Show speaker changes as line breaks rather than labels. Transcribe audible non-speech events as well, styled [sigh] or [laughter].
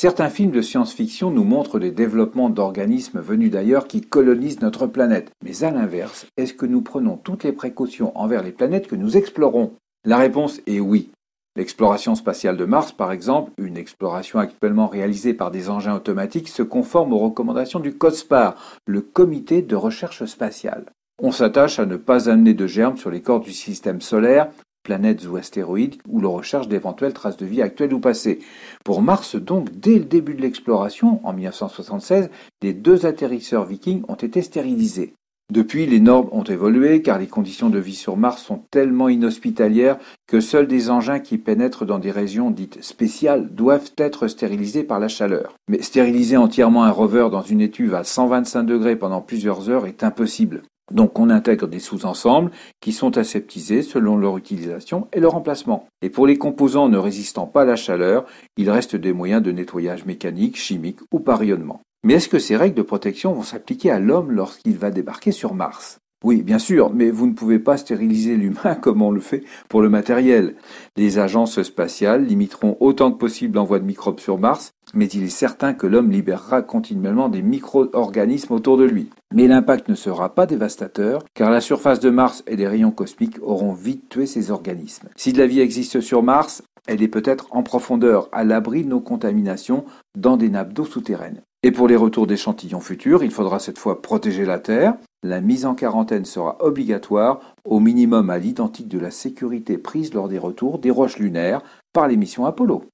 Certains films de science-fiction nous montrent des développements d'organismes venus d'ailleurs qui colonisent notre planète. Mais à l'inverse, est-ce que nous prenons toutes les précautions envers les planètes que nous explorons? La réponse est oui. L'exploration spatiale de Mars, par exemple, une exploration actuellement réalisée par des engins automatiques, se conforme aux recommandations du COSPAR, le Comité de recherche spatiale. On s'attache à ne pas amener de germes sur les corps du système solaire planètes ou astéroïdes où l'on recherche d'éventuelles traces de vie actuelles ou passées. Pour Mars, donc, dès le début de l'exploration, en 1976, les deux atterrisseurs vikings ont été stérilisés. Depuis, les normes ont évolué car les conditions de vie sur Mars sont tellement inhospitalières que seuls des engins qui pénètrent dans des régions dites spéciales doivent être stérilisés par la chaleur. Mais stériliser entièrement un rover dans une étuve à 125 degrés pendant plusieurs heures est impossible. Donc on intègre des sous-ensembles qui sont aseptisés selon leur utilisation et leur emplacement. Et pour les composants ne résistant pas à la chaleur, il reste des moyens de nettoyage mécanique, chimique ou par rayonnement. Mais est-ce que ces règles de protection vont s'appliquer à l'homme lorsqu'il va débarquer sur Mars? Oui, bien sûr, mais vous ne pouvez pas stériliser l'humain [laughs] comme on le fait pour le matériel. Les agences spatiales limiteront autant que possible l'envoi de microbes sur Mars, mais il est certain que l'homme libérera continuellement des micro-organismes autour de lui. Mais l'impact ne sera pas dévastateur, car la surface de Mars et les rayons cosmiques auront vite tué ces organismes. Si de la vie existe sur Mars, elle est peut-être en profondeur, à l'abri de nos contaminations, dans des nappes d'eau souterraines. Et pour les retours d'échantillons futurs, il faudra cette fois protéger la Terre, la mise en quarantaine sera obligatoire, au minimum à l'identique de la sécurité prise lors des retours des roches lunaires par les missions Apollo.